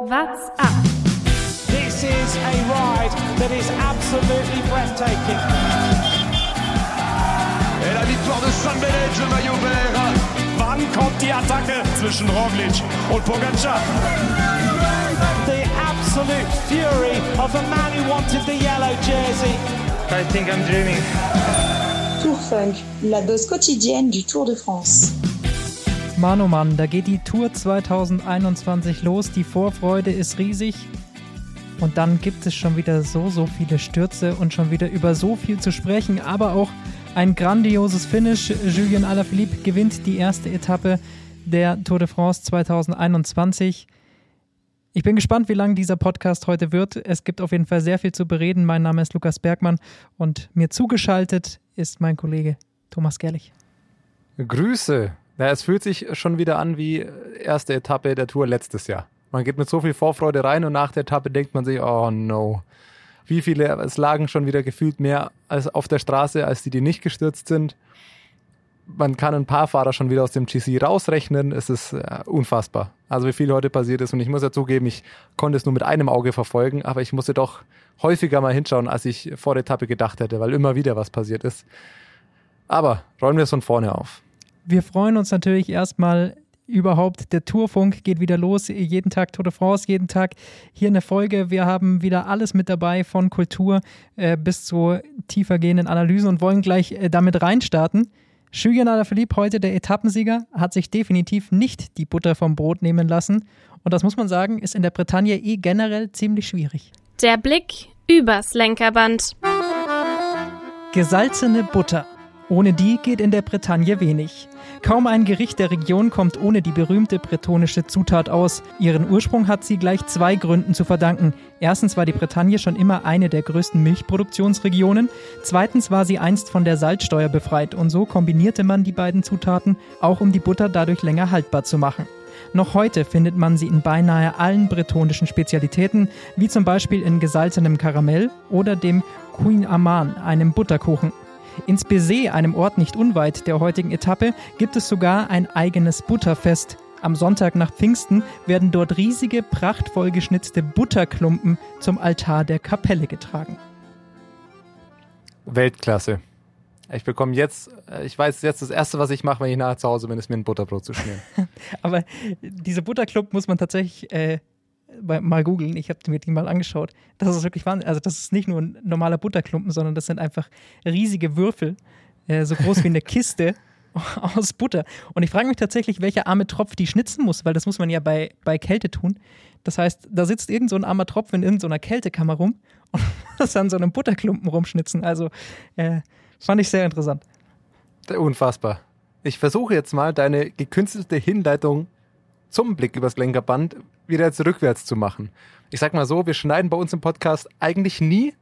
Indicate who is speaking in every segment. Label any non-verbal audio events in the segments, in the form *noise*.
Speaker 1: What's up?
Speaker 2: This is a ride that is absolutely breathtaking.
Speaker 3: Et la victoire de San Benet, le maillot vert.
Speaker 2: Wann kommt die Attacke zwischen Roglic und Pogacar? The absolute fury of a man who wanted the yellow jersey.
Speaker 4: I think I'm dreaming.
Speaker 5: Tour Funk, la dose quotidienne du Tour de France.
Speaker 6: Mann, oh Mann, da geht die Tour 2021 los. Die Vorfreude ist riesig. Und dann gibt es schon wieder so, so viele Stürze und schon wieder über so viel zu sprechen. Aber auch ein grandioses Finish. Julien Alaphilippe gewinnt die erste Etappe der Tour de France 2021. Ich bin gespannt, wie lang dieser Podcast heute wird. Es gibt auf jeden Fall sehr viel zu bereden. Mein Name ist Lukas Bergmann und mir zugeschaltet ist mein Kollege Thomas Gerlich.
Speaker 7: Grüße. Ja, es fühlt sich schon wieder an wie erste Etappe der Tour letztes Jahr. Man geht mit so viel Vorfreude rein und nach der Etappe denkt man sich, oh no. Wie viele, es lagen schon wieder gefühlt mehr als auf der Straße, als die, die nicht gestürzt sind. Man kann ein paar Fahrer schon wieder aus dem GC rausrechnen. Es ist äh, unfassbar. Also wie viel heute passiert ist. Und ich muss ja zugeben, ich konnte es nur mit einem Auge verfolgen, aber ich musste doch häufiger mal hinschauen, als ich vor der Etappe gedacht hätte, weil immer wieder was passiert ist. Aber räumen wir es von vorne auf.
Speaker 6: Wir freuen uns natürlich erstmal überhaupt. Der Tourfunk geht wieder los. Jeden Tag Tour de France, jeden Tag hier eine Folge. Wir haben wieder alles mit dabei, von Kultur äh, bis zu tiefergehenden Analysen und wollen gleich äh, damit reinstarten. Julien Alaphilippe, heute der Etappensieger, hat sich definitiv nicht die Butter vom Brot nehmen lassen. Und das muss man sagen, ist in der Bretagne eh generell ziemlich schwierig.
Speaker 1: Der Blick übers Lenkerband.
Speaker 6: Gesalzene Butter. Ohne die geht in der Bretagne wenig. Kaum ein Gericht der Region kommt ohne die berühmte bretonische Zutat aus. Ihren Ursprung hat sie gleich zwei Gründen zu verdanken. Erstens war die Bretagne schon immer eine der größten Milchproduktionsregionen. Zweitens war sie einst von der Salzsteuer befreit und so kombinierte man die beiden Zutaten, auch um die Butter dadurch länger haltbar zu machen. Noch heute findet man sie in beinahe allen bretonischen Spezialitäten, wie zum Beispiel in gesalzenem Karamell oder dem Queen Aman, einem Butterkuchen. Ins Bézet, einem Ort nicht unweit der heutigen Etappe, gibt es sogar ein eigenes Butterfest. Am Sonntag nach Pfingsten werden dort riesige, prachtvoll geschnitzte Butterklumpen zum Altar der Kapelle getragen.
Speaker 7: Weltklasse. Ich bekomme jetzt, ich weiß jetzt das erste, was ich mache, wenn ich nachher zu Hause bin, ist mir ein Butterbrot zu schmieren. *laughs*
Speaker 6: Aber diese Butterklumpen muss man tatsächlich äh, mal googeln. Ich habe mir die mal angeschaut. Das ist wirklich Wahnsinn. Also das ist nicht nur ein normaler Butterklumpen, sondern das sind einfach riesige Würfel, äh, so groß wie eine Kiste *laughs* aus Butter. Und ich frage mich tatsächlich, welcher arme Tropf die schnitzen muss, weil das muss man ja bei, bei Kälte tun. Das heißt, da sitzt irgend so ein armer Tropf in irgendeiner Kältekammer rum *laughs* und das an so einem Butterklumpen rumschnitzen. Also äh, fand ich sehr interessant.
Speaker 7: Unfassbar. Ich versuche jetzt mal deine gekünstelte Hinleitung zum Blick übers Lenkerband wieder jetzt rückwärts zu machen. Ich sag mal so, wir schneiden bei uns im Podcast eigentlich nie.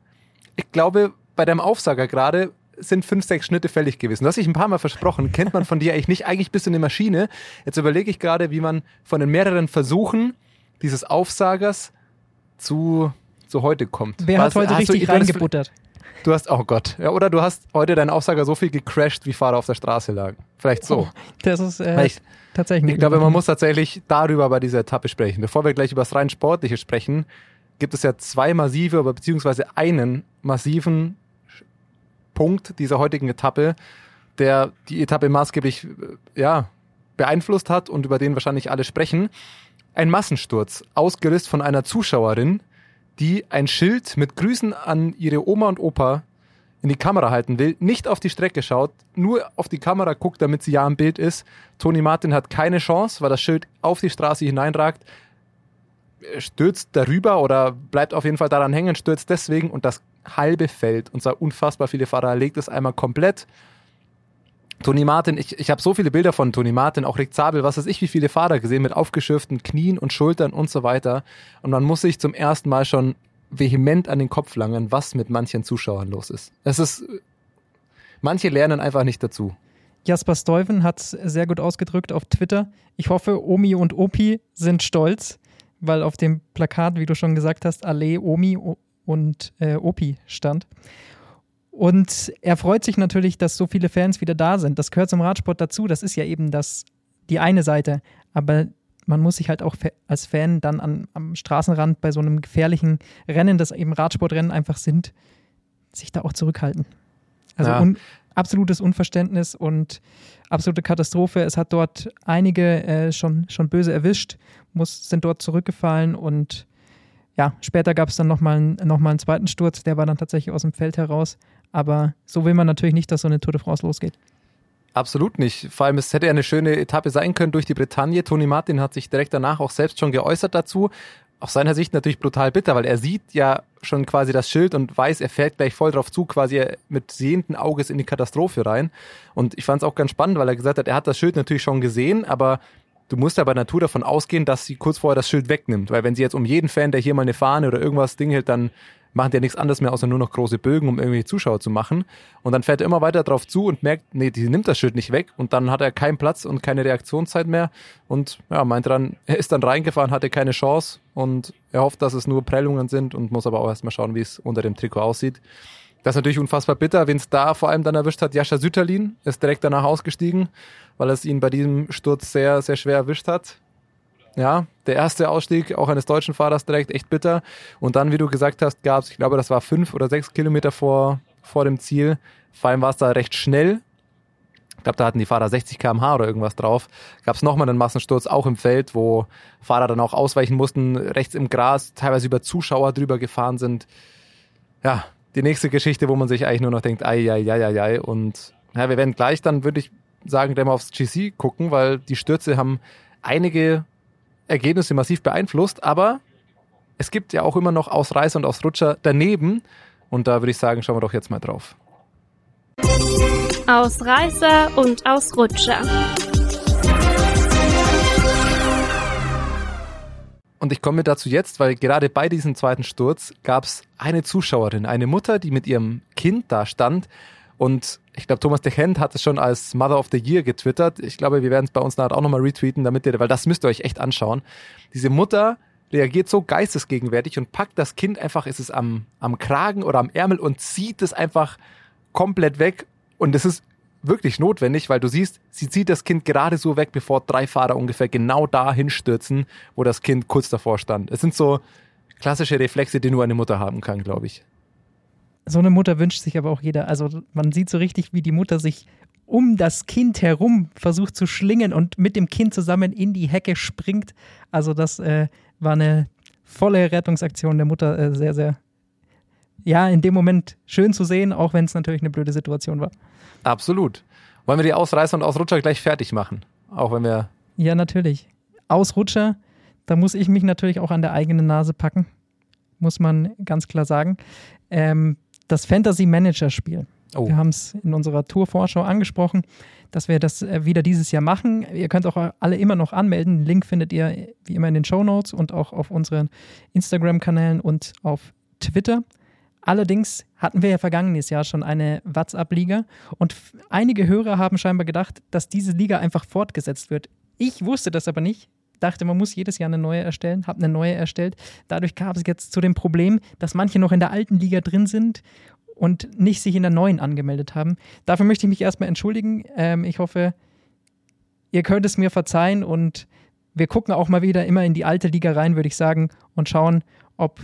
Speaker 7: Ich glaube, bei deinem Aufsager gerade sind fünf, sechs Schnitte fällig gewesen. Du hast dich ein paar Mal versprochen, kennt man von dir eigentlich nicht. Eigentlich bist du eine Maschine. Jetzt überlege ich gerade, wie man von den mehreren Versuchen dieses Aufsagers zu, zu heute kommt.
Speaker 6: Wer
Speaker 7: Was,
Speaker 6: hat heute richtig
Speaker 7: du
Speaker 6: reingebuttert?
Speaker 7: Du hast, oh Gott. Ja, oder du hast heute deinen Aufsager so viel gecrashed, wie Fahrer auf der Straße lagen. Vielleicht so.
Speaker 6: Das ist äh,
Speaker 7: ich-
Speaker 6: tatsächlich
Speaker 7: Ich glaube, man muss tatsächlich darüber bei dieser Etappe sprechen. Bevor wir gleich über das rein Sportliche sprechen, gibt es ja zwei massive, aber beziehungsweise einen massiven Punkt dieser heutigen Etappe, der die Etappe maßgeblich äh, ja, beeinflusst hat und über den wahrscheinlich alle sprechen. Ein Massensturz, ausgelöst von einer Zuschauerin, die ein Schild mit Grüßen an ihre Oma und Opa in die Kamera halten will, nicht auf die Strecke schaut, nur auf die Kamera guckt, damit sie ja im Bild ist. Toni Martin hat keine Chance, weil das Schild auf die Straße hineinragt, stürzt darüber oder bleibt auf jeden Fall daran hängen, stürzt deswegen und das halbe Feld, und zwar unfassbar viele Fahrer, legt es einmal komplett. Toni Martin, ich, ich habe so viele Bilder von Toni Martin, auch Rick Zabel, was weiß ich, wie viele Fahrer gesehen mit aufgeschürften Knien und Schultern und so weiter. Und man muss sich zum ersten Mal schon vehement an den Kopf langen, was mit manchen Zuschauern los ist. Es ist, manche lernen einfach nicht dazu.
Speaker 6: Jasper Stuyven hat es sehr gut ausgedrückt auf Twitter. Ich hoffe, Omi und Opi sind stolz, weil auf dem Plakat, wie du schon gesagt hast, Allee, Omi und äh, Opi stand. Und er freut sich natürlich, dass so viele Fans wieder da sind. Das gehört zum Radsport dazu. Das ist ja eben das, die eine Seite. Aber man muss sich halt auch als Fan dann an, am Straßenrand bei so einem gefährlichen Rennen, das eben Radsportrennen einfach sind, sich da auch zurückhalten. Also ja. un, absolutes Unverständnis und absolute Katastrophe. Es hat dort einige äh, schon, schon böse erwischt, muss, sind dort zurückgefallen und ja, später gab es dann nochmal noch mal einen zweiten Sturz, der war dann tatsächlich aus dem Feld heraus. Aber so will man natürlich nicht, dass so eine Tour de France losgeht.
Speaker 7: Absolut nicht. Vor allem, es hätte eine schöne Etappe sein können durch die Bretagne. Toni Martin hat sich direkt danach auch selbst schon geäußert dazu. Aus seiner Sicht natürlich brutal bitter, weil er sieht ja schon quasi das Schild und weiß, er fährt gleich voll drauf zu, quasi mit sehenden Auges in die Katastrophe rein. Und ich fand es auch ganz spannend, weil er gesagt hat, er hat das Schild natürlich schon gesehen, aber du musst ja bei Natur davon ausgehen, dass sie kurz vorher das Schild wegnimmt. Weil wenn sie jetzt um jeden Fan, der hier mal eine Fahne oder irgendwas Ding hält, dann machen die ja nichts anderes mehr, außer nur noch große Bögen, um irgendwie Zuschauer zu machen. Und dann fährt er immer weiter drauf zu und merkt, nee, die nimmt das Schild nicht weg. Und dann hat er keinen Platz und keine Reaktionszeit mehr. Und ja, meint dann, *laughs* er ist dann reingefahren, hatte keine Chance und er hofft, dass es nur Prellungen sind und muss aber auch erstmal schauen, wie es unter dem Trikot aussieht. Das ist natürlich unfassbar bitter, wenn es da vor allem dann erwischt hat. Jascha Süterlin ist direkt danach ausgestiegen, weil es ihn bei diesem Sturz sehr, sehr schwer erwischt hat. Ja, der erste Ausstieg auch eines deutschen Fahrers direkt echt bitter. Und dann, wie du gesagt hast, gab es, ich glaube, das war fünf oder sechs Kilometer vor, vor dem Ziel. Vor allem war es da recht schnell. Ich glaube, da hatten die Fahrer 60 km/h oder irgendwas drauf. Gab es nochmal einen Massensturz, auch im Feld, wo Fahrer dann auch ausweichen mussten, rechts im Gras, teilweise über Zuschauer drüber gefahren sind. Ja, die nächste Geschichte, wo man sich eigentlich nur noch denkt, ei, ei, ei, ei, ei. Und ja, wir werden gleich dann, würde ich sagen, gleich mal aufs GC gucken, weil die Stürze haben einige Ergebnisse massiv beeinflusst, aber es gibt ja auch immer noch Ausreißer und Ausrutscher daneben. Und da würde ich sagen, schauen wir doch jetzt mal drauf.
Speaker 1: Ausreißer und Ausrutscher.
Speaker 7: Und ich komme dazu jetzt, weil gerade bei diesem zweiten Sturz gab es eine Zuschauerin, eine Mutter, die mit ihrem Kind da stand und ich glaube, Thomas de Gent hat es schon als Mother of the Year getwittert. Ich glaube, wir werden es bei uns nachher auch nochmal retweeten, damit ihr, weil das müsst ihr euch echt anschauen. Diese Mutter reagiert so geistesgegenwärtig und packt das Kind einfach, ist es am, am Kragen oder am Ärmel und zieht es einfach komplett weg. Und es ist wirklich notwendig, weil du siehst, sie zieht das Kind gerade so weg, bevor drei Fahrer ungefähr genau dahin stürzen, wo das Kind kurz davor stand. Es sind so klassische Reflexe, die nur eine Mutter haben kann, glaube ich
Speaker 6: so eine Mutter wünscht sich aber auch jeder. Also man sieht so richtig, wie die Mutter sich um das Kind herum versucht zu schlingen und mit dem Kind zusammen in die Hecke springt. Also das äh, war eine volle Rettungsaktion der Mutter. Äh, sehr, sehr, ja, in dem Moment schön zu sehen, auch wenn es natürlich eine blöde Situation war.
Speaker 7: Absolut. Wollen wir die Ausreißer und Ausrutscher gleich fertig machen? Auch wenn wir.
Speaker 6: Ja, natürlich. Ausrutscher, da muss ich mich natürlich auch an der eigenen Nase packen. Muss man ganz klar sagen. Ähm, das Fantasy Manager Spiel. Oh. Wir haben es in unserer Tour-Vorschau angesprochen, dass wir das äh, wieder dieses Jahr machen. Ihr könnt auch alle immer noch anmelden. Den Link findet ihr wie immer in den Show Notes und auch auf unseren Instagram-Kanälen und auf Twitter. Allerdings hatten wir ja vergangenes Jahr schon eine WhatsApp-Liga und einige Hörer haben scheinbar gedacht, dass diese Liga einfach fortgesetzt wird. Ich wusste das aber nicht dachte, man muss jedes Jahr eine neue erstellen, habe eine neue erstellt. Dadurch gab es jetzt zu dem Problem, dass manche noch in der alten Liga drin sind und nicht sich in der neuen angemeldet haben. Dafür möchte ich mich erstmal entschuldigen. Ähm, ich hoffe, ihr könnt es mir verzeihen und wir gucken auch mal wieder immer in die alte Liga rein, würde ich sagen, und schauen, ob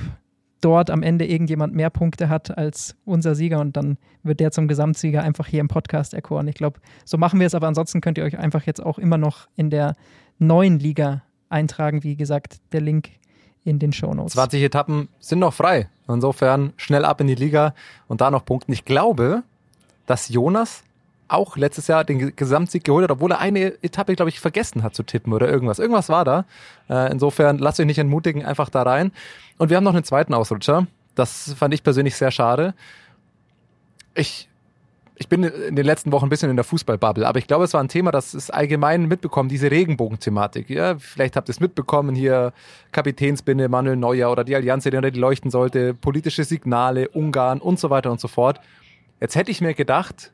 Speaker 6: dort am Ende irgendjemand mehr Punkte hat als unser Sieger und dann wird der zum Gesamtsieger einfach hier im Podcast erkoren. Ich glaube, so machen wir es, aber ansonsten könnt ihr euch einfach jetzt auch immer noch in der neuen Liga eintragen. Wie gesagt, der Link in den Shownotes.
Speaker 7: 20 Etappen sind noch frei. Insofern schnell ab in die Liga und da noch punkten. Ich glaube, dass Jonas auch letztes Jahr den Gesamtsieg geholt hat, obwohl er eine Etappe, glaube ich, vergessen hat zu tippen oder irgendwas. Irgendwas war da. Äh, insofern lasst euch nicht entmutigen, einfach da rein. Und wir haben noch einen zweiten Ausrutscher. Das fand ich persönlich sehr schade. Ich ich bin in den letzten Wochen ein bisschen in der Fußballbubble, aber ich glaube, es war ein Thema, das ist allgemein mitbekommen, diese Regenbogen-Thematik. Ja, vielleicht habt ihr es mitbekommen, hier Kapitänsbinde, Manuel Neuer oder die Allianz, die leuchten sollte, politische Signale, Ungarn und so weiter und so fort. Jetzt hätte ich mir gedacht,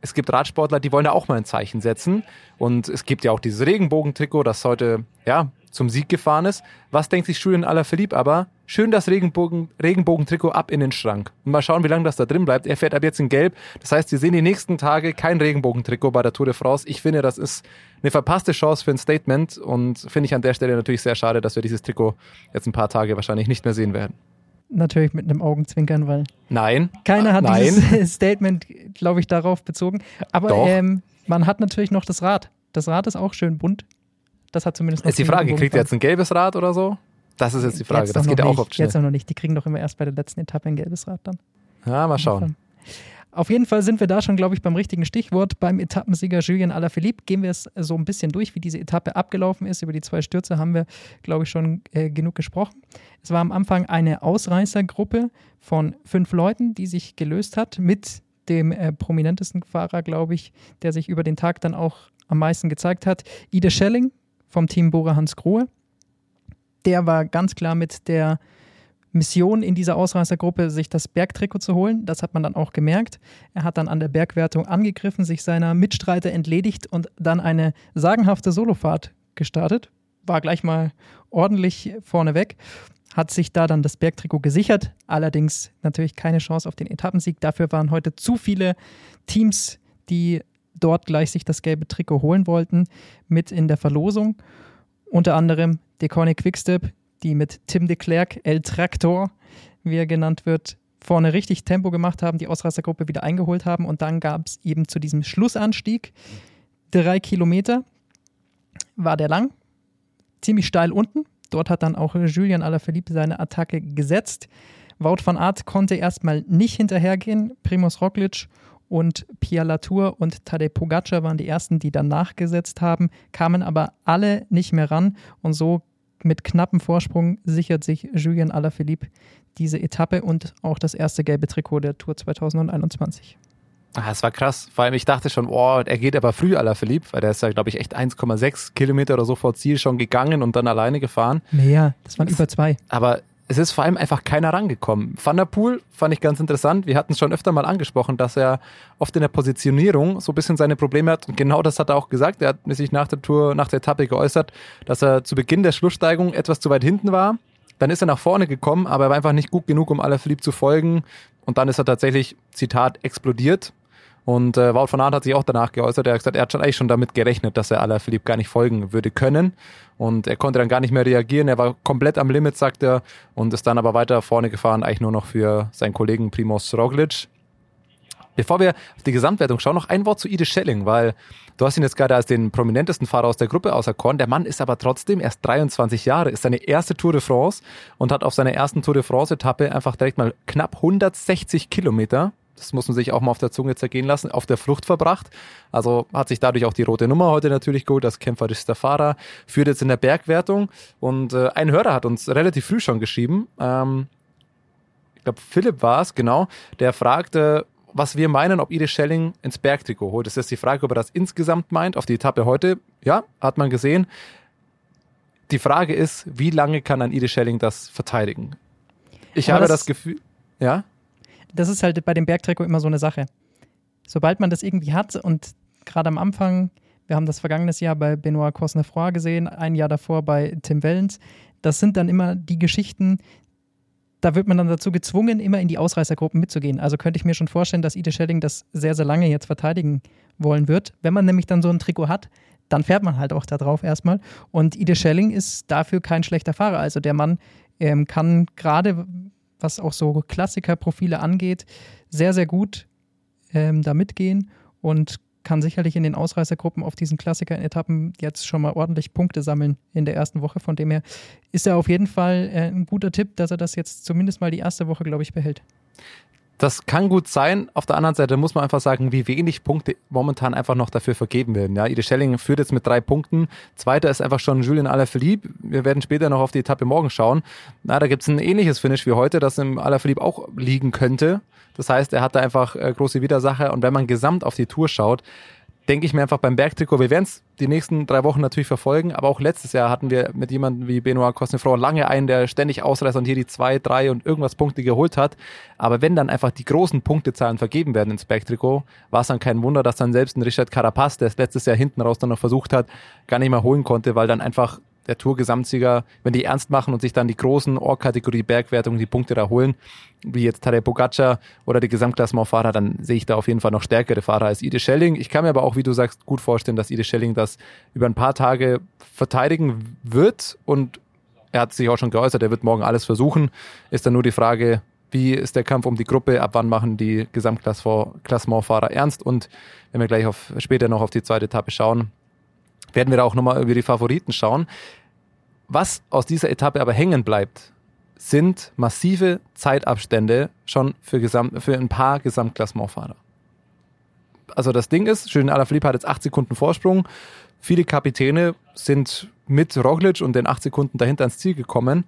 Speaker 7: es gibt Radsportler, die wollen da auch mal ein Zeichen setzen. Und es gibt ja auch dieses Regenbogentrikot, das heute, ja, zum Sieg gefahren ist. Was denkt sich Julian Alaphilippe aber? Schön das Regenbogen, Regenbogentrikot ab in den Schrank. Und mal schauen, wie lange das da drin bleibt. Er fährt ab jetzt in Gelb. Das heißt, wir sehen die nächsten Tage kein Regenbogentrikot bei der Tour de France. Ich finde, das ist eine verpasste Chance für ein Statement und finde ich an der Stelle natürlich sehr schade, dass wir dieses Trikot jetzt ein paar Tage wahrscheinlich nicht mehr sehen werden.
Speaker 6: Natürlich mit einem Augenzwinkern, weil
Speaker 7: Nein.
Speaker 6: keiner hat
Speaker 7: Nein.
Speaker 6: dieses *laughs* Statement, glaube ich, darauf bezogen. Aber ähm, man hat natürlich noch das Rad. Das Rad ist auch schön bunt. Das hat zumindest noch
Speaker 7: Ist die Frage, kriegt er jetzt ein gelbes Rad oder so? Das ist jetzt die Frage.
Speaker 6: Jetzt
Speaker 7: Das geht ja auch schnell.
Speaker 6: Jetzt noch nicht. Die kriegen doch immer erst bei der letzten Etappe ein gelbes Rad dann.
Speaker 7: Ja, mal schauen.
Speaker 6: Auf jeden Fall sind wir da schon, glaube ich, beim richtigen Stichwort. Beim Etappensieger Julien Alaphilippe gehen wir es so ein bisschen durch, wie diese Etappe abgelaufen ist. Über die zwei Stürze haben wir, glaube ich, schon äh, genug gesprochen. Es war am Anfang eine Ausreißergruppe von fünf Leuten, die sich gelöst hat mit dem äh, prominentesten Fahrer, glaube ich, der sich über den Tag dann auch am meisten gezeigt hat. Ide Schelling vom Team Bora Hans Grohe. Der war ganz klar mit der Mission in dieser Ausreißergruppe, sich das Bergtrikot zu holen. Das hat man dann auch gemerkt. Er hat dann an der Bergwertung angegriffen, sich seiner Mitstreiter entledigt und dann eine sagenhafte Solofahrt gestartet. War gleich mal ordentlich vorneweg. Hat sich da dann das Bergtrikot gesichert. Allerdings natürlich keine Chance auf den Etappensieg. Dafür waren heute zu viele Teams, die dort gleich sich das gelbe Trikot holen wollten, mit in der Verlosung. Unter anderem Decone Quickstep, die mit Tim de Klerk, El Tractor, wie er genannt wird, vorne richtig Tempo gemacht haben, die Ausreißergruppe wieder eingeholt haben und dann gab es eben zu diesem Schlussanstieg drei Kilometer, war der lang, ziemlich steil unten. Dort hat dann auch Julian Alaphilippe seine Attacke gesetzt. Wout van Aert konnte erstmal nicht hinterhergehen. Primoz Roglic und Pia Latour und Tadej Pogacar waren die ersten, die dann nachgesetzt haben, kamen aber alle nicht mehr ran und so mit knappem Vorsprung sichert sich Julien Alaphilippe diese Etappe und auch das erste gelbe Trikot der Tour 2021.
Speaker 7: Ah, das war krass. Vor allem, ich dachte schon, oh, er geht aber früh Alaphilippe, weil der ist ja, glaube ich, echt 1,6 Kilometer oder so vor Ziel schon gegangen und dann alleine gefahren.
Speaker 6: Mehr, das waren über zwei.
Speaker 7: Aber es ist vor allem einfach keiner rangekommen. Van der Poel fand ich ganz interessant. Wir hatten es schon öfter mal angesprochen, dass er oft in der Positionierung so ein bisschen seine Probleme hat. Und genau das hat er auch gesagt. Er hat sich nach der Tour, nach der Etappe geäußert, dass er zu Beginn der Schlusssteigung etwas zu weit hinten war. Dann ist er nach vorne gekommen, aber er war einfach nicht gut genug, um Alaphilippe zu folgen. Und dann ist er tatsächlich, Zitat, explodiert. Und äh, Wout van Aert hat sich auch danach geäußert. Er hat gesagt, er hat schon eigentlich schon damit gerechnet, dass er Alaphilippe gar nicht folgen würde können. Und er konnte dann gar nicht mehr reagieren. Er war komplett am Limit, sagt er, und ist dann aber weiter vorne gefahren, eigentlich nur noch für seinen Kollegen Primoz Roglic. Bevor wir auf die Gesamtwertung schauen, noch ein Wort zu Ide Schelling, weil du hast ihn jetzt gerade als den prominentesten Fahrer aus der Gruppe auserkoren. Der Mann ist aber trotzdem erst 23 Jahre, ist seine erste Tour de France und hat auf seiner ersten Tour de France-Etappe einfach direkt mal knapp 160 Kilometer das muss man sich auch mal auf der Zunge zergehen lassen, auf der Flucht verbracht. Also hat sich dadurch auch die rote Nummer heute natürlich geholt, als kämpferischster Fahrer, führt jetzt in der Bergwertung. Und äh, ein Hörer hat uns relativ früh schon geschrieben, ähm, ich glaube Philipp war es, genau, der fragte, was wir meinen, ob Ide Schelling ins Bergtrikot holt. Das ist die Frage, ob er das insgesamt meint, auf die Etappe heute. Ja, hat man gesehen. Die Frage ist, wie lange kann ein Ide Schelling das verteidigen? Ich
Speaker 6: Aber
Speaker 7: habe
Speaker 6: das-
Speaker 7: das Gefühl, ja?
Speaker 6: Das ist halt bei dem Bergtrikot immer so eine Sache. Sobald man das irgendwie hat und gerade am Anfang, wir haben das vergangenes Jahr bei Benoit Cosnefroy gesehen, ein Jahr davor bei Tim Wellens, das sind dann immer die Geschichten, da wird man dann dazu gezwungen, immer in die Ausreißergruppen mitzugehen. Also könnte ich mir schon vorstellen, dass Ide Schelling das sehr, sehr lange jetzt verteidigen wollen wird. Wenn man nämlich dann so ein Trikot hat, dann fährt man halt auch da drauf erstmal. Und Ide Schelling ist dafür kein schlechter Fahrer. Also der Mann ähm, kann gerade, was auch so Klassikerprofile angeht, sehr, sehr gut ähm, da mitgehen und kann sicherlich in den Ausreißergruppen auf diesen Klassiker-Etappen jetzt schon mal ordentlich Punkte sammeln in der ersten Woche. Von dem her ist er auf jeden Fall äh, ein guter Tipp, dass er das jetzt zumindest mal die erste Woche, glaube ich, behält.
Speaker 7: Das kann gut sein. Auf der anderen Seite muss man einfach sagen, wie wenig Punkte momentan einfach noch dafür vergeben werden. Ja, Ide Schelling führt jetzt mit drei Punkten. Zweiter ist einfach schon Julien Alaphilippe. Wir werden später noch auf die Etappe morgen schauen. Na, da gibt's ein ähnliches Finish wie heute, das im Alaphilippe auch liegen könnte. Das heißt, er hat da einfach äh, große Widersacher. Und wenn man gesamt auf die Tour schaut, denke ich mir einfach beim Bergtrikot, wir werden es die nächsten drei Wochen natürlich verfolgen, aber auch letztes Jahr hatten wir mit jemandem wie Benoit Cosnefroy lange einen, der ständig ausreißt und hier die zwei, drei und irgendwas Punkte geholt hat. Aber wenn dann einfach die großen Punktezahlen vergeben werden ins Bergtrikot, war es dann kein Wunder, dass dann selbst ein Richard Carapaz, der es letztes Jahr hinten raus dann noch versucht hat, gar nicht mehr holen konnte, weil dann einfach der Tour-Gesamtsieger, wenn die ernst machen und sich dann die großen Ohr-Kategorie Bergwertung die Punkte da holen, wie jetzt Tadej Pogacar oder die Gesamtklassementfahrer, dann sehe ich da auf jeden Fall noch stärkere Fahrer als Ide Schelling. Ich kann mir aber auch, wie du sagst, gut vorstellen, dass Ide Schelling das über ein paar Tage verteidigen wird und er hat sich auch schon geäußert, er wird morgen alles versuchen. Ist dann nur die Frage, wie ist der Kampf um die Gruppe, ab wann machen die Gesamtklassementfahrer ernst und wenn wir gleich auf, später noch auf die zweite Etappe schauen, werden wir da auch nochmal über die Favoriten schauen. Was aus dieser Etappe aber hängen bleibt, sind massive Zeitabstände schon für, Gesamt, für ein paar Gesamtklassementfahrer. Also das Ding ist, Julian Alaphilippe hat jetzt acht Sekunden Vorsprung. Viele Kapitäne sind mit Roglic und den acht Sekunden dahinter ins Ziel gekommen.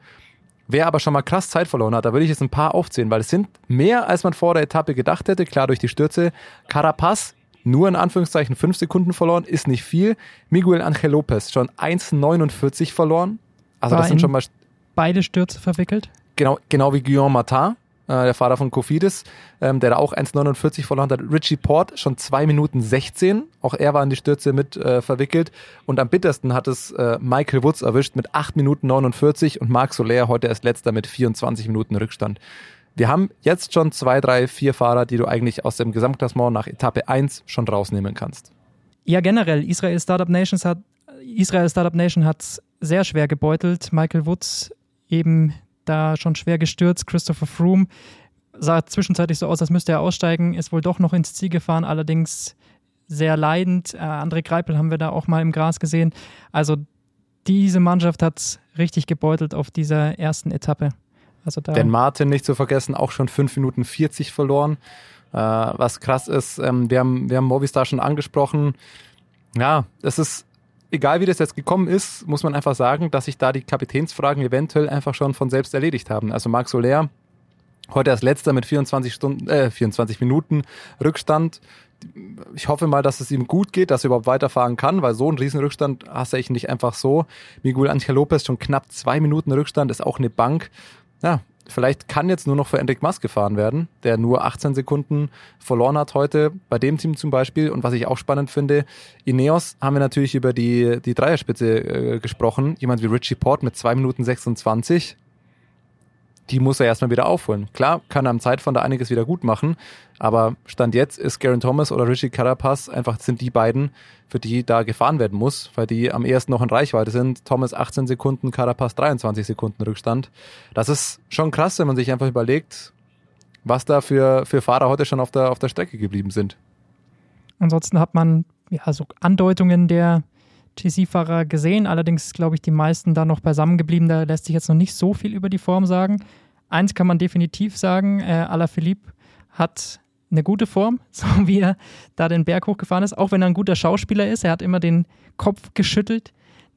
Speaker 7: Wer aber schon mal krass Zeit verloren hat, da würde ich jetzt ein paar aufzählen, weil es sind mehr, als man vor der Etappe gedacht hätte. Klar, durch die Stürze. Carapaz nur in Anführungszeichen fünf Sekunden verloren, ist nicht viel. Miguel Angel Lopez schon 1,49 verloren. Also
Speaker 6: War
Speaker 7: das sind schon mal
Speaker 6: beide Stürze verwickelt.
Speaker 7: genau, genau wie Guillaume Martin, äh, der Fahrer von Cofidis, ähm, der da auch 1,49 verloren hat. Richie Port schon 2 Minuten 16. Auch er war in die Stürze mit äh, verwickelt. Und am bittersten hat es äh, Michael Woods erwischt mit 8 Minuten 49 und Marc Soler heute erst letzter mit 24 Minuten Rückstand. Wir haben jetzt schon zwei, drei, vier Fahrer, die du eigentlich aus dem Gesamtklassement nach Etappe 1 schon rausnehmen kannst.
Speaker 6: Ja, generell, Israel Startup Nations hat Israel Startup Nation hat sehr schwer gebeutelt. Michael Woods eben da schon schwer gestürzt. Christopher Froome sah zwischenzeitlich so aus, als müsste er aussteigen, ist wohl doch noch ins Ziel gefahren, allerdings sehr leidend. Äh, André Greipel haben wir da auch mal im Gras gesehen. Also diese Mannschaft hat richtig gebeutelt auf dieser ersten Etappe. Also da
Speaker 7: Ben Martin nicht zu vergessen, auch schon 5 Minuten 40 verloren. Äh, was krass ist, ähm, wir, haben, wir haben Movistar schon angesprochen. Ja, es ist, egal wie das jetzt gekommen ist, muss man einfach sagen, dass sich da die Kapitänsfragen eventuell einfach schon von selbst erledigt haben. Also Marc Soler, heute als letzter mit 24 Stunden, äh, 24 Minuten Rückstand. Ich hoffe mal, dass es ihm gut geht, dass er überhaupt weiterfahren kann, weil so einen Riesenrückstand hasse ich nicht einfach so. Miguel Angel Lopez schon knapp zwei Minuten Rückstand, ist auch eine Bank. Ja, vielleicht kann jetzt nur noch für Enric Mas gefahren werden, der nur 18 Sekunden verloren hat heute bei dem Team zum Beispiel. Und was ich auch spannend finde, Ineos haben wir natürlich über die, die Dreierspitze äh, gesprochen. Jemand wie Richie Port mit 2 Minuten 26, die muss er erstmal wieder aufholen. Klar, kann er am Zeitfond da einiges wieder gut machen, aber Stand jetzt ist Garen Thomas oder Richie Carapaz einfach sind die beiden, für die da gefahren werden muss, weil die am ersten noch in Reichweite sind. Thomas 18 Sekunden, Carapaz 23 Sekunden Rückstand. Das ist schon krass, wenn man sich einfach überlegt, was da für, für Fahrer heute schon auf der, auf der Strecke geblieben sind.
Speaker 6: Ansonsten hat man ja so Andeutungen der GC-Fahrer gesehen, allerdings glaube ich die meisten da noch beisammen geblieben. Da lässt sich jetzt noch nicht so viel über die Form sagen. Eins kann man definitiv sagen, äh, Alaphilippe hat eine gute Form, *laughs* so wie er da den Berg hochgefahren ist, auch wenn er ein guter Schauspieler ist. Er hat immer den Kopf geschüttelt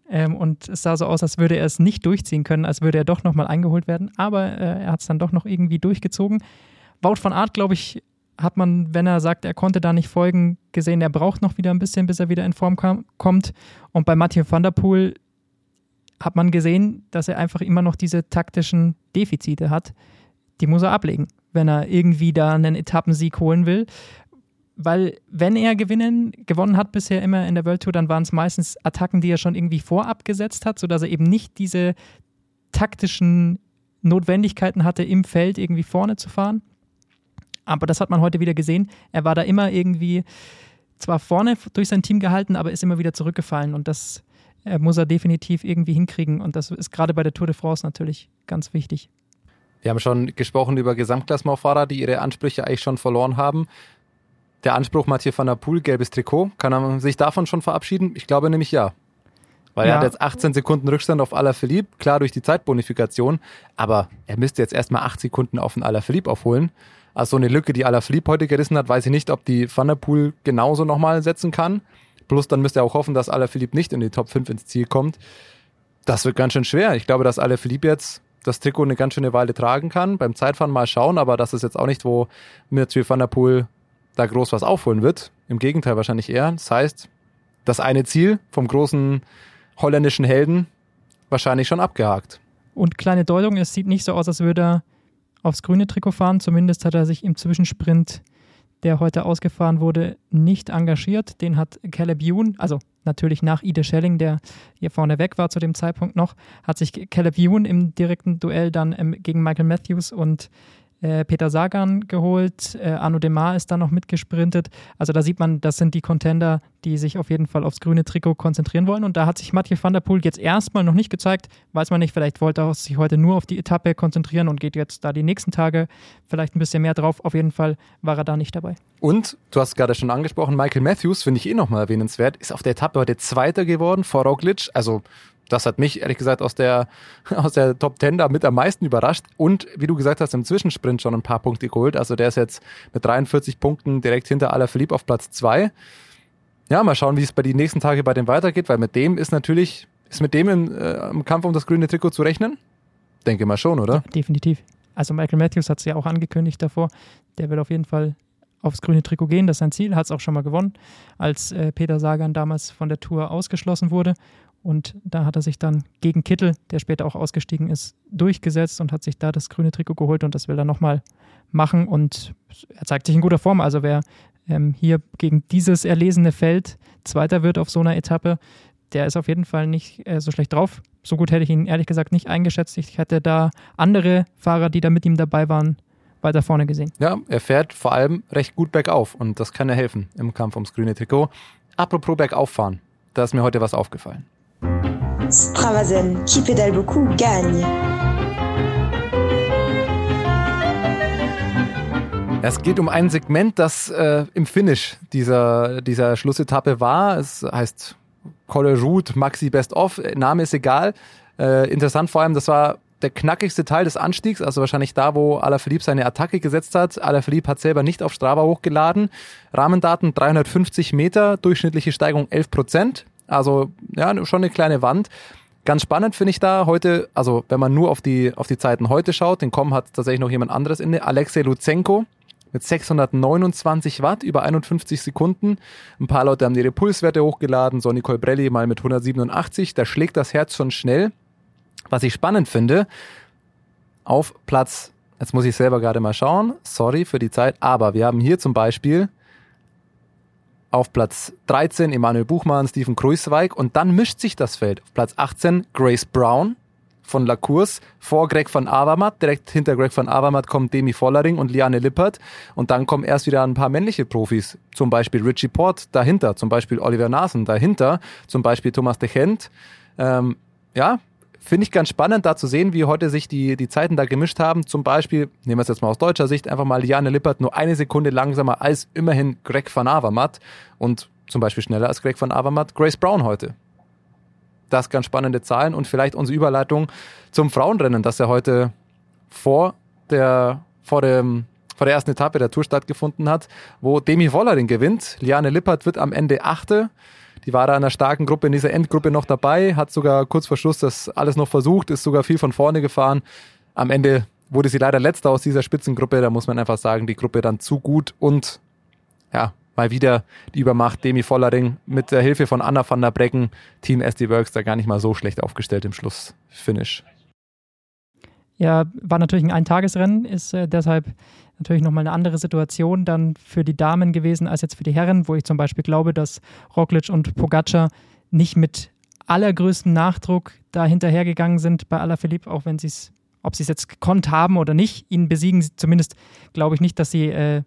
Speaker 6: ähm, und es sah so aus, als würde er es nicht durchziehen können, als würde er doch nochmal eingeholt werden. Aber äh, er hat es dann doch noch irgendwie durchgezogen. Wout van Art, glaube ich, hat man, wenn er sagt, er konnte da nicht folgen, gesehen, er braucht noch wieder ein bisschen, bis er wieder in Form kam, kommt. Und bei Mathieu van der Poel hat man gesehen, dass er einfach immer noch diese taktischen Defizite hat. Die muss er ablegen, wenn er irgendwie da einen Etappensieg holen will. Weil, wenn er gewinnen, gewonnen hat bisher immer in der World Tour, dann waren es meistens Attacken, die er schon irgendwie vorab gesetzt hat, sodass er eben nicht diese taktischen Notwendigkeiten hatte, im Feld irgendwie vorne zu fahren. Aber das hat man heute wieder gesehen. Er war da immer irgendwie zwar vorne durch sein Team gehalten, aber ist immer wieder zurückgefallen. Und das äh, muss er definitiv irgendwie hinkriegen. Und das ist gerade bei der Tour de France natürlich ganz wichtig.
Speaker 7: Wir haben schon gesprochen über Gesamtklassementfahrer, die ihre Ansprüche eigentlich schon verloren haben. Der Anspruch Mathieu van der Poel, gelbes Trikot, kann er sich davon schon verabschieden? Ich glaube nämlich ja. Weil
Speaker 6: Ja.
Speaker 7: er hat jetzt 18 Sekunden Rückstand auf Alaphilippe, klar durch die Zeitbonifikation, aber er müsste jetzt erstmal 8 Sekunden auf den Alaphilippe aufholen. Also so eine Lücke, die Alaphilippe heute gerissen hat, weiß ich nicht, ob die Van der Poel genauso nochmal setzen kann. Plus dann müsste er auch hoffen, dass Alaphilippe nicht in die Top 5 ins Ziel kommt. Das wird ganz schön schwer. Ich glaube, dass Alaphilippe jetzt das Trikot eine ganz schöne Weile tragen kann. Beim Zeitfahren mal schauen, aber das ist jetzt auch nicht, wo Mathieu van der Poel da groß was aufholen wird. Im Gegenteil wahrscheinlich eher. Das heißt, das eine Ziel vom großen holländischen Helden wahrscheinlich schon abgehakt.
Speaker 6: Und kleine Deutung, es sieht nicht so aus, als würde er aufs grüne Trikot fahren. Zumindest hat er sich im Zwischensprint der heute ausgefahren wurde, nicht engagiert. Den hat Caleb Youn, also natürlich nach Ide Schelling, der hier vorne weg war zu dem Zeitpunkt noch, hat sich Caleb Youn im direkten Duell dann ähm, gegen Michael Matthews und äh, Peter Sagan geholt, äh, Arno Demar ist da noch mitgesprintet. Also da sieht man, das sind die Contender, die sich auf jeden Fall aufs grüne Trikot konzentrieren wollen. Und da hat sich Mathieu van der Poel jetzt erstmal noch nicht gezeigt. Weiß man nicht, vielleicht wollte er sich heute nur auf die Etappe konzentrieren und geht jetzt da die nächsten Tage vielleicht ein bisschen mehr drauf. Auf jeden Fall war er da nicht dabei.
Speaker 7: Und, du hast gerade schon angesprochen, Michael Matthews, finde ich eh nochmal erwähnenswert, ist auf der Etappe heute Zweiter geworden vor Roglic. Also das hat mich ehrlich gesagt aus der, *laughs* aus der Top 10 da mit am meisten überrascht. Und wie du gesagt hast, im Zwischensprint schon ein paar Punkte geholt. Also der ist jetzt mit 43 Punkten direkt hinter Alaphilippe auf Platz 2. Ja, mal schauen, wie es bei den nächsten Tagen bei dem weitergeht, weil mit dem ist natürlich, ist mit dem im, äh, im Kampf um das grüne Trikot zu rechnen? Denke mal schon, oder?
Speaker 6: Ja, definitiv. Also Michael Matthews hat es ja auch angekündigt davor. Der will auf jeden Fall aufs grüne Trikot gehen. Das ist sein Ziel, hat es auch schon mal gewonnen, als äh, Peter Sagan damals von der Tour ausgeschlossen wurde. Und da hat er sich dann gegen Kittel, der später auch ausgestiegen ist, durchgesetzt und hat sich da das grüne Trikot geholt und das will er nochmal machen. Und er zeigt sich in guter Form. Also wer ähm, hier gegen dieses erlesene Feld Zweiter wird auf so einer Etappe, der ist auf jeden Fall nicht äh, so schlecht drauf. So gut hätte ich ihn ehrlich gesagt nicht eingeschätzt. Ich hätte da andere Fahrer, die da mit ihm dabei waren, weiter vorne gesehen.
Speaker 7: Ja, er fährt vor allem recht gut bergauf und das kann er helfen im Kampf ums grüne Trikot. Apropos bergauffahren, da ist mir heute was aufgefallen.
Speaker 5: Stravazen, qui pédale beaucoup, gagne.
Speaker 7: Es geht um ein Segment, das äh, im Finish dieser, dieser Schlussetappe war. Es heißt Colle Route Maxi Best Of. Name ist egal. Äh, interessant vor allem, das war der knackigste Teil des Anstiegs, also wahrscheinlich da, wo Alaphilippe seine Attacke gesetzt hat. Alaphilippe hat selber nicht auf Strava hochgeladen. Rahmendaten 350 Meter, durchschnittliche Steigung 11 Prozent. Also ja, schon eine kleine Wand. Ganz spannend finde ich da heute, also wenn man nur auf die, auf die Zeiten heute schaut, den Com hat tatsächlich noch jemand anderes inne, Alexei Luzenko mit 629 Watt über 51 Sekunden. Ein paar Leute haben ihre Pulswerte hochgeladen, so Nicole Brelli mal mit 187, da schlägt das Herz schon schnell. Was ich spannend finde, auf Platz, jetzt muss ich selber gerade mal schauen, sorry für die Zeit, aber wir haben hier zum Beispiel auf Platz 13 Emanuel Buchmann, Steven Kruiswijk und dann mischt sich das Feld. Auf Platz 18 Grace Brown von La Course vor Greg van Avermaet. Direkt hinter Greg van Avermaet kommt Demi Vollering und Liane Lippert. Und dann kommen erst wieder ein paar männliche Profis. Zum Beispiel Richie Port dahinter, zum Beispiel Oliver Nasen dahinter, zum Beispiel Thomas de Gent. Ähm, ja, Finde ich ganz spannend, da zu sehen, wie heute sich die, die Zeiten da gemischt haben. Zum Beispiel, nehmen wir es jetzt mal aus deutscher Sicht, einfach mal Liane Lippert nur eine Sekunde langsamer als immerhin Greg van Avermaet und zum Beispiel schneller als Greg van Avermaet Grace Brown heute. Das ganz spannende Zahlen und vielleicht unsere Überleitung zum Frauenrennen, das ja heute vor der, vor dem, vor der ersten Etappe der Tour stattgefunden hat, wo Demi Wollering gewinnt. Liane Lippert wird am Ende Achte. Die war da in einer starken Gruppe, in dieser Endgruppe noch dabei, hat sogar kurz vor Schluss das alles noch versucht, ist sogar viel von vorne gefahren. Am Ende wurde sie leider letzter aus dieser Spitzengruppe. Da muss man einfach sagen, die Gruppe dann zu gut und ja, mal wieder die Übermacht Demi Vollering mit der Hilfe von Anna van der Brecken. Team SD Works da gar nicht mal so schlecht aufgestellt im Schlussfinish.
Speaker 6: Ja, war natürlich ein Eintagesrennen, ist äh, deshalb natürlich nochmal eine andere Situation dann für die Damen gewesen als jetzt für die Herren, wo ich zum Beispiel glaube, dass Roglic und Pogacar nicht mit allergrößtem Nachdruck da hinterhergegangen sind bei Alaphilippe, auch wenn sie es, ob sie es jetzt gekonnt haben oder nicht, ihn besiegen. Zumindest glaube ich nicht, dass sie äh,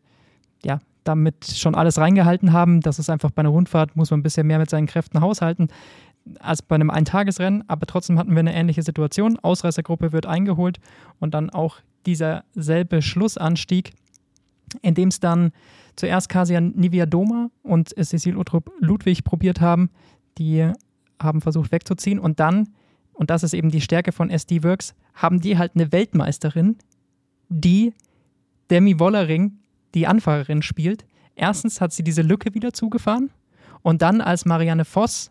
Speaker 6: ja, damit schon alles reingehalten haben. Das ist einfach bei einer Rundfahrt, muss man ein bisschen mehr mit seinen Kräften haushalten als bei einem Eintagesrennen, aber trotzdem hatten wir eine ähnliche Situation. Ausreißergruppe wird eingeholt und dann auch dieser selbe Schlussanstieg, in dem es dann zuerst Kasian Niviadoma und Cecil Utrup Ludwig probiert haben. Die haben versucht wegzuziehen und dann, und das ist eben die Stärke von SD Works, haben die halt eine Weltmeisterin, die Demi Wollering, die Anfahrerin, spielt. Erstens hat sie diese Lücke wieder zugefahren und dann, als Marianne Voss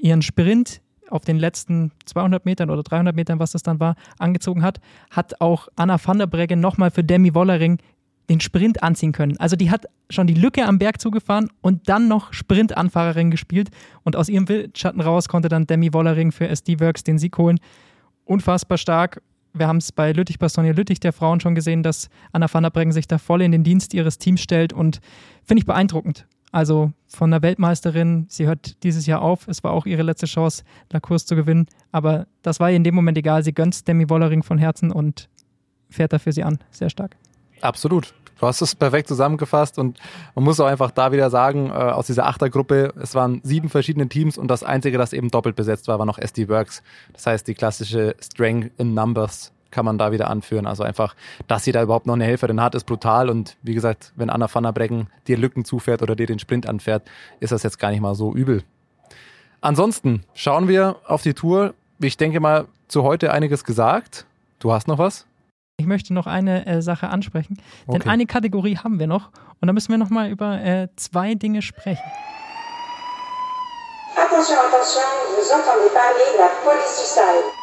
Speaker 6: ihren Sprint auf den letzten 200 Metern oder 300 Metern, was das dann war, angezogen hat, hat auch Anna van der Breggen nochmal für Demi Wollering den Sprint anziehen können. Also die hat schon die Lücke am Berg zugefahren und dann noch Sprintanfahrerin gespielt und aus ihrem Wildschatten raus konnte dann Demi Wollering für SD Works den Sieg holen. Unfassbar stark. Wir haben es bei Lüttich Bastogne Lüttich der Frauen schon gesehen, dass Anna van der Breggen sich da voll in den Dienst ihres Teams stellt und finde ich beeindruckend. Also von der Weltmeisterin, sie hört dieses Jahr auf. Es war auch ihre letzte Chance, La Course zu gewinnen. Aber das war ihr in dem Moment egal. Sie gönnt Demi Wollering von Herzen und fährt dafür sie an. Sehr stark.
Speaker 7: Absolut. Du hast es perfekt zusammengefasst und man muss auch einfach da wieder sagen, äh, aus dieser Achtergruppe, es waren sieben verschiedene Teams und das einzige, das eben doppelt besetzt war, war noch SD Works. Das heißt, die klassische Strength in Numbers kann man da wieder anführen. Also einfach, dass sie da überhaupt noch eine Helferin hat, ist brutal. Und wie gesagt, wenn Anna van der Breggen dir Lücken zufährt oder dir den Sprint anfährt, ist das jetzt gar nicht mal so übel. Ansonsten schauen wir auf die Tour. Ich denke mal, zu heute einiges gesagt. Du hast noch was?
Speaker 6: Ich möchte noch eine äh, Sache ansprechen, denn
Speaker 7: Okay.
Speaker 6: eine Kategorie haben wir noch und da müssen wir noch mal über äh, zwei Dinge sprechen.
Speaker 8: Attention, attention, vous entendez parler la police du.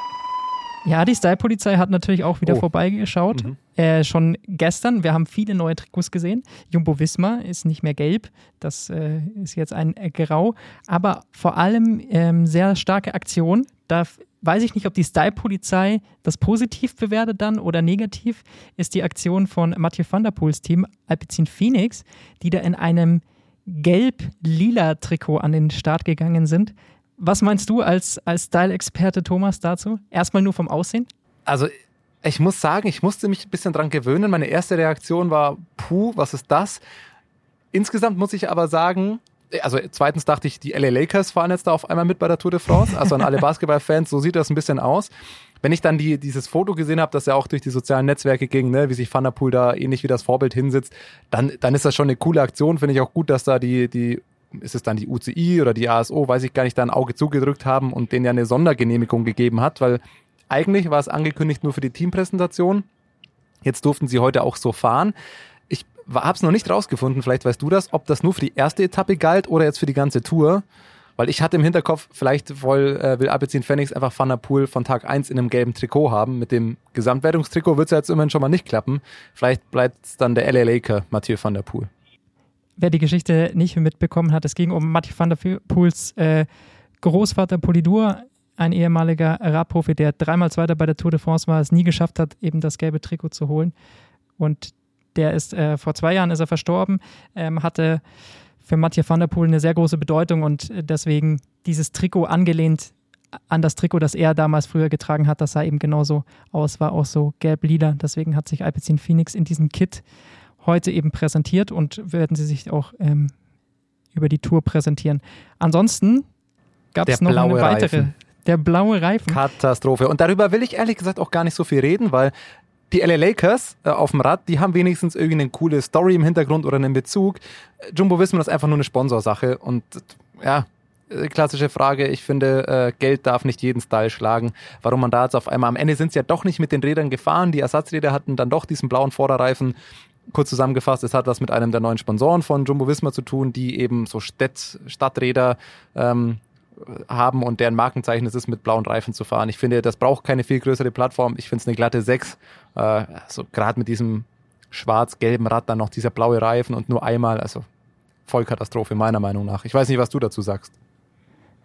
Speaker 6: Ja, die Style-Polizei hat natürlich auch wieder
Speaker 7: Oh.
Speaker 6: vorbeigeschaut. Äh, schon gestern, wir haben viele neue Trikots gesehen. Jumbo Visma ist nicht mehr gelb, das äh, ist jetzt ein äh, Grau. Aber vor allem ähm, sehr starke Aktion. Da weiß ich nicht, ob die Style-Polizei das positiv bewertet dann oder negativ, ist die Aktion von Mathieu van der Poels Team Alpecin Phoenix, die da in einem gelb-lila Trikot an den Start gegangen sind. Was meinst du als, als Style-Experte Thomas dazu? Erstmal nur vom Aussehen?
Speaker 7: Also ich muss sagen, ich musste mich ein bisschen dran gewöhnen. Meine erste Reaktion war, puh, was ist das? Insgesamt muss ich aber sagen, also zweitens dachte ich, die LA Lakers fahren jetzt da auf einmal mit bei der Tour de France. Also an alle *laughs* Basketballfans, so sieht das ein bisschen aus. Wenn ich dann die, dieses Foto gesehen habe, das ja auch durch die sozialen Netzwerke ging, ne, wie sich Van der Poel da ähnlich wie das Vorbild hinsitzt, dann, dann ist das schon eine coole Aktion. Finde ich auch gut, dass da die, die, ist es dann die UCI oder die ASO, weiß ich gar nicht, da ein Auge zugedrückt haben und denen ja eine Sondergenehmigung gegeben hat, weil eigentlich war es angekündigt nur für die Teampräsentation. Jetzt durften sie heute auch so fahren. Ich habe es noch nicht rausgefunden, vielleicht weißt du das, ob das nur für die erste Etappe galt oder jetzt für die ganze Tour. Weil ich hatte im Hinterkopf, vielleicht will, äh, will Alpecin Phoenix einfach Van der Poel von Tag 1 in einem gelben Trikot haben. Mit dem Gesamtwertungstrikot wird es ja jetzt immerhin schon mal nicht klappen. Vielleicht bleibt es dann der LA Laker, Mathieu van der Poel.
Speaker 6: Wer die Geschichte nicht mitbekommen hat, es ging um Mathieu van der Poels äh, Großvater Polidur, ein ehemaliger Radprofi, der dreimal Zweiter bei der Tour de France war, es nie geschafft hat, eben das gelbe Trikot zu holen. Und der ist äh, vor zwei Jahren ist er verstorben, ähm, hatte für Mathieu van der Poel eine sehr große Bedeutung und äh, deswegen dieses Trikot angelehnt an das Trikot, das er damals früher getragen hat, das sah eben genauso aus, war auch so gelb-lila. Deswegen hat sich Alpecin Phoenix in diesem Kit heute eben präsentiert und werden sie sich auch ähm, über die Tour präsentieren. Ansonsten gab es noch eine weitere.
Speaker 7: Reifen.
Speaker 6: Der blaue Reifen.
Speaker 7: Katastrophe. Und darüber will ich ehrlich gesagt auch gar nicht so viel reden, weil die LA Lakers äh, auf dem Rad, die haben wenigstens irgendwie eine coole Story im Hintergrund oder einen Bezug. Jumbo Visma ist einfach nur eine Sponsorsache und ja, äh, klassische Frage. Ich finde, äh, Geld darf nicht jeden Style schlagen. Warum man da jetzt auf einmal am Ende sind sie ja doch nicht mit den Rädern gefahren. Die Ersatzräder hatten dann doch diesen blauen Vorderreifen. Kurz zusammengefasst, es hat was mit einem der neuen Sponsoren von Jumbo Visma zu tun, die eben so Städt, Stadträder ähm, haben und deren Markenzeichen es ist, mit blauen Reifen zu fahren. Ich finde, das braucht keine viel größere Plattform. Ich finde es eine glatte 6. Äh, also gerade mit diesem schwarz-gelben Rad dann noch dieser blaue Reifen und nur einmal, also Vollkatastrophe meiner Meinung nach. Ich weiß nicht, was du dazu sagst.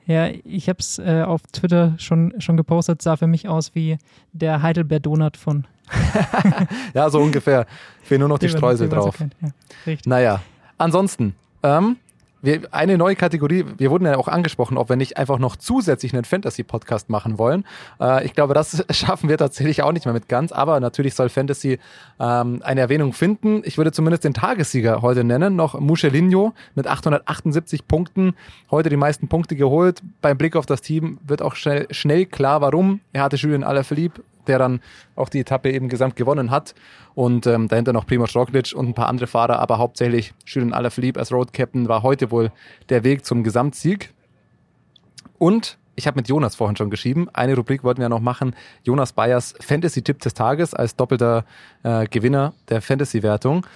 Speaker 6: Ja, ich habe es äh, auf Twitter schon, schon gepostet, sah für mich aus wie der Heidelberg Donut von *laughs* *laughs*
Speaker 7: Ja, so ungefähr. Fehlen nur noch die
Speaker 6: man-
Speaker 7: Streusel drauf.
Speaker 6: kennt. Ja, richtig.
Speaker 7: Naja, ansonsten, ähm, wir, eine neue Kategorie, wir wurden ja auch angesprochen, ob wir nicht einfach noch zusätzlich einen Fantasy-Podcast machen wollen. Äh, ich glaube, das *laughs* schaffen wir tatsächlich auch nicht mehr mit ganz, aber natürlich soll Fantasy ähm, eine Erwähnung finden. Ich würde zumindest den Tagessieger heute nennen, noch Muschelinho mit 878 Punkten, heute die meisten Punkte geholt. Beim Blick auf das Team wird auch schnell, schnell klar, warum. Er hatte Julien Alaphilippe, der dann auch die Etappe eben gesamt gewonnen hat. Und ähm, dahinter noch Primoz Roglic und ein paar andere Fahrer, aber hauptsächlich Julien Alaphilippe als Road Captain war heute wohl der Weg zum Gesamtsieg. Und ich habe mit Jonas vorhin schon geschrieben, eine Rubrik wollten wir noch machen, Jonas Bayers Fantasy-Tipp des Tages als doppelter äh, Gewinner der Fantasy-Wertung.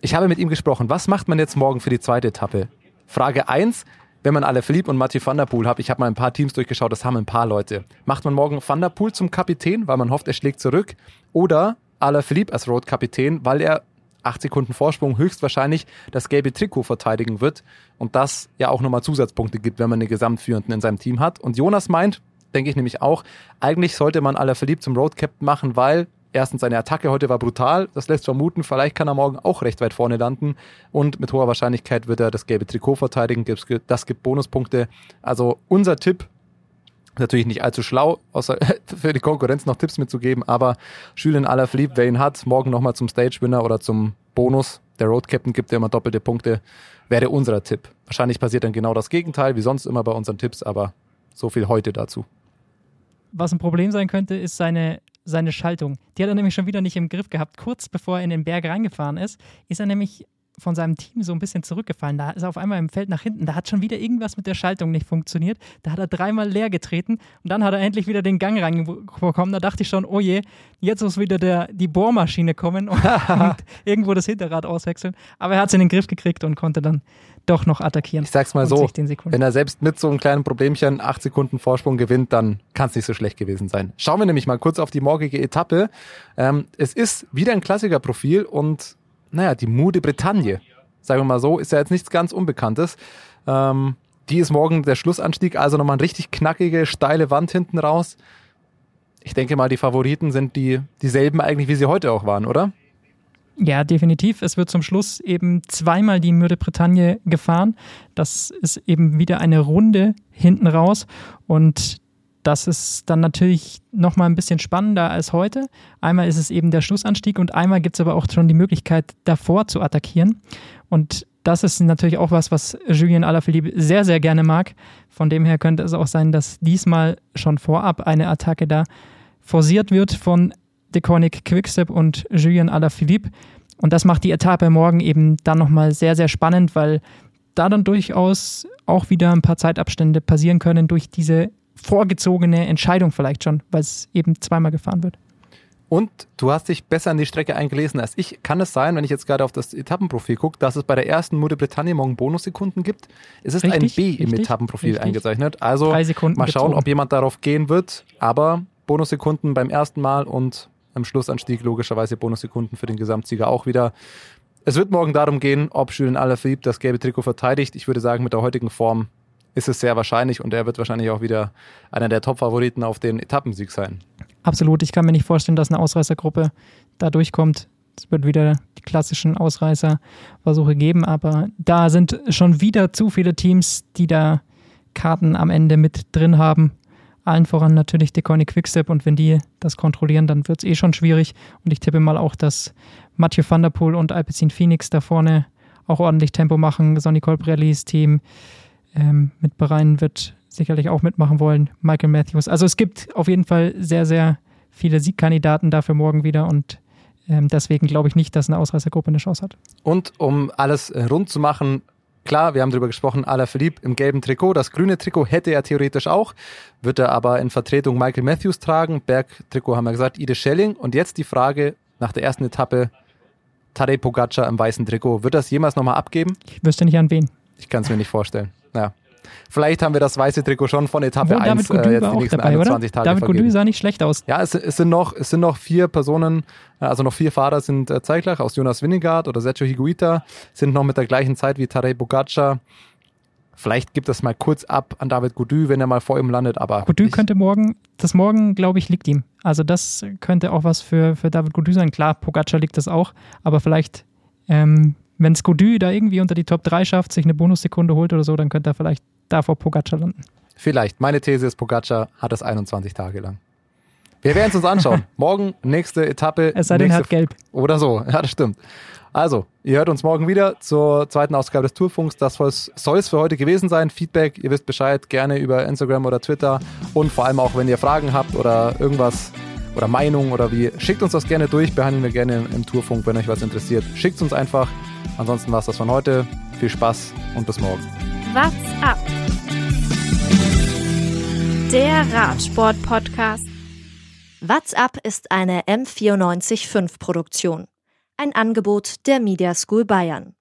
Speaker 7: Ich habe mit ihm gesprochen, was macht man jetzt morgen für die zweite Etappe? Frage 1, wenn man alle Philipp und Mathieu van der Poel hat, ich habe mal ein paar Teams durchgeschaut, das haben ein paar Leute. Macht man morgen Van der Poel zum Kapitän, weil man hofft, er schlägt zurück? Oder Alain Philippe als Road-Kapitän, weil er 8 Sekunden Vorsprung höchstwahrscheinlich das gelbe Trikot verteidigen wird und das ja auch nochmal Zusatzpunkte gibt, wenn man eine Gesamtführenden in seinem Team hat. Und Jonas meint, denke ich nämlich auch. Eigentlich sollte man Alaphilippe zum Road Captain machen, weil erstens seine Attacke heute war brutal. Das lässt vermuten, vielleicht kann er morgen auch recht weit vorne landen. Und mit hoher Wahrscheinlichkeit wird er das gelbe Trikot verteidigen. Das gibt Bonuspunkte. Also unser Tipp, natürlich nicht allzu schlau, außer *laughs* für die Konkurrenz noch Tipps mitzugeben, aber Julien Alaphilippe, wer ihn hat, morgen nochmal zum Stage-Winner oder zum Bonus. Der Road Captain gibt ja immer doppelte Punkte. Wäre unser Tipp. Wahrscheinlich passiert dann genau das Gegenteil, wie sonst immer bei unseren Tipps, aber so viel heute dazu.
Speaker 6: Was ein Problem sein könnte, ist seine seine Schaltung. Die hat er nämlich schon wieder nicht im Griff gehabt. Kurz bevor er in den Berg reingefahren ist, ist er nämlich von seinem Team so ein bisschen zurückgefallen. Da ist er auf einmal im Feld nach hinten. Da hat schon wieder irgendwas mit der Schaltung nicht funktioniert. Da hat er dreimal leer getreten und dann hat er endlich wieder den Gang reinbekommen. Da dachte ich schon, oh je, jetzt muss wieder der, die Bohrmaschine kommen und, *laughs* und irgendwo das Hinterrad auswechseln. Aber er hat es in den Griff gekriegt und konnte dann doch noch attackieren.
Speaker 7: Ich sag's mal so, wenn er selbst mit so einem kleinen Problemchen acht Sekunden Vorsprung gewinnt, dann kann es nicht so schlecht gewesen sein. Schauen wir nämlich mal kurz auf die morgige Etappe. Ähm, es ist wieder ein Klassikerprofil und naja, die Mou de Bretagne, sagen wir mal so, ist ja jetzt nichts ganz Unbekanntes. Ähm, die ist morgen der Schlussanstieg, also nochmal eine richtig knackige, steile Wand hinten raus. Ich denke mal, die Favoriten sind die dieselben eigentlich, wie sie heute auch waren, oder?
Speaker 6: Ja, definitiv. Es wird zum Schluss eben zweimal die Mürde Bretagne gefahren. Das ist eben wieder eine Runde hinten raus. Und das ist dann natürlich nochmal ein bisschen spannender als heute. Einmal ist es eben der Schlussanstieg und einmal gibt es aber auch schon die Möglichkeit, davor zu attackieren. Und das ist natürlich auch was, was Julien Alaphilippe sehr, sehr gerne mag. Von dem her könnte es auch sein, dass diesmal schon vorab eine Attacke da forciert wird von Deconic Quickstep und Julien Alaphilippe. Und das macht die Etappe morgen eben dann nochmal sehr, sehr spannend, weil da dann durchaus auch wieder ein paar Zeitabstände passieren können durch diese vorgezogene Entscheidung vielleicht schon, weil es eben zweimal gefahren wird.
Speaker 7: Und du hast dich besser in die Strecke eingelesen als ich. Kann es sein, wenn ich jetzt gerade auf das Etappenprofil gucke, dass es bei der ersten Mode Bretagne morgen Bonussekunden gibt? Es ist richtig, ein B im richtig, Etappenprofil richtig. eingezeichnet. Also mal schauen, gezogen. ob jemand darauf gehen wird. Aber Bonussekunden beim ersten Mal und am Schlussanstieg logischerweise Bonussekunden für den Gesamtsieger auch wieder. Es wird morgen darum gehen, ob Julien Alaphilippe das gelbe Trikot verteidigt. Ich würde sagen, mit der heutigen Form ist es sehr wahrscheinlich und er wird wahrscheinlich auch wieder einer der Top-Favoriten auf den Etappensieg sein.
Speaker 6: Absolut. Ich kann mir nicht vorstellen, dass eine Ausreißergruppe da durchkommt. Es wird wieder die klassischen Ausreißerversuche geben, aber da sind schon wieder zu viele Teams, die da Karten am Ende mit drin haben. Allen voran natürlich Deconi Quickstep und wenn die das kontrollieren, dann wird es eh schon schwierig. Und ich tippe mal auch, dass Mathieu van der Poel und Alpecin Phoenix da vorne auch ordentlich Tempo machen. Sonny Colbrellis Team ähm, mit Bereinen wird sicherlich auch mitmachen wollen. Michael Matthews. Also es gibt auf jeden Fall sehr, sehr viele Siegkandidaten dafür morgen wieder und ähm, deswegen glaube ich nicht, dass eine Ausreißergruppe eine Chance hat.
Speaker 7: Und um alles rund zu machen, Klar, wir haben darüber gesprochen, Alaphilippe im gelben Trikot. Das grüne Trikot hätte er theoretisch auch, wird er aber in Vertretung Michael Matthews tragen. Bergtrikot haben wir gesagt, Ide Schelling. Und jetzt die Frage nach der ersten Etappe, Tadej Pogacar im weißen Trikot. Wird das jemals nochmal abgeben?
Speaker 6: Ich wüsste nicht an wen.
Speaker 7: Ich kann es mir nicht vorstellen. Ja. Vielleicht haben wir das weiße Trikot schon von Etappe Wo, 1 äh, jetzt die nächsten dabei, 21 oder? Tage
Speaker 6: David Goudy sah nicht schlecht aus.
Speaker 7: Ja, es, es, sind noch, es sind noch vier Personen, äh, also noch vier Fahrer sind äh, zeitgleich aus Jonas Winnegard oder Sergio Higuita, sind noch mit der gleichen Zeit wie Tadej Bogacar. Vielleicht gibt es mal kurz ab an David Goudy, wenn er mal vor ihm landet, aber.
Speaker 6: Goudy könnte morgen, das morgen, glaube ich, liegt ihm. Also das könnte auch was für, für David Goudy sein. Klar, Pogacar liegt das auch, aber vielleicht ähm, wenn Skody da irgendwie unter die Top 3 schafft, sich eine Bonussekunde holt oder so, dann könnte er vielleicht da vor Pogacar landen.
Speaker 7: Vielleicht. Meine These ist, Pogacar hat es 21 Tage lang. Wir werden es uns anschauen. *laughs* morgen nächste Etappe.
Speaker 6: Es sei denn, er hat gelb.
Speaker 7: Oder so. Ja, das stimmt. Also, ihr hört uns morgen wieder zur zweiten Ausgabe des Tourfunks. Das soll es für heute gewesen sein. Feedback, ihr wisst Bescheid, gerne über Instagram oder Twitter. Und vor allem auch, wenn ihr Fragen habt oder irgendwas oder Meinung oder wie, schickt uns das gerne durch. Behandeln wir gerne im, im Tourfunk, wenn euch was interessiert. Schickt uns einfach. Ansonsten war es das von heute. Viel Spaß und bis morgen.
Speaker 1: What's up? Der Radsport-Podcast.
Speaker 9: What's up ist eine M945-Produktion. Ein Angebot der Media School Bayern.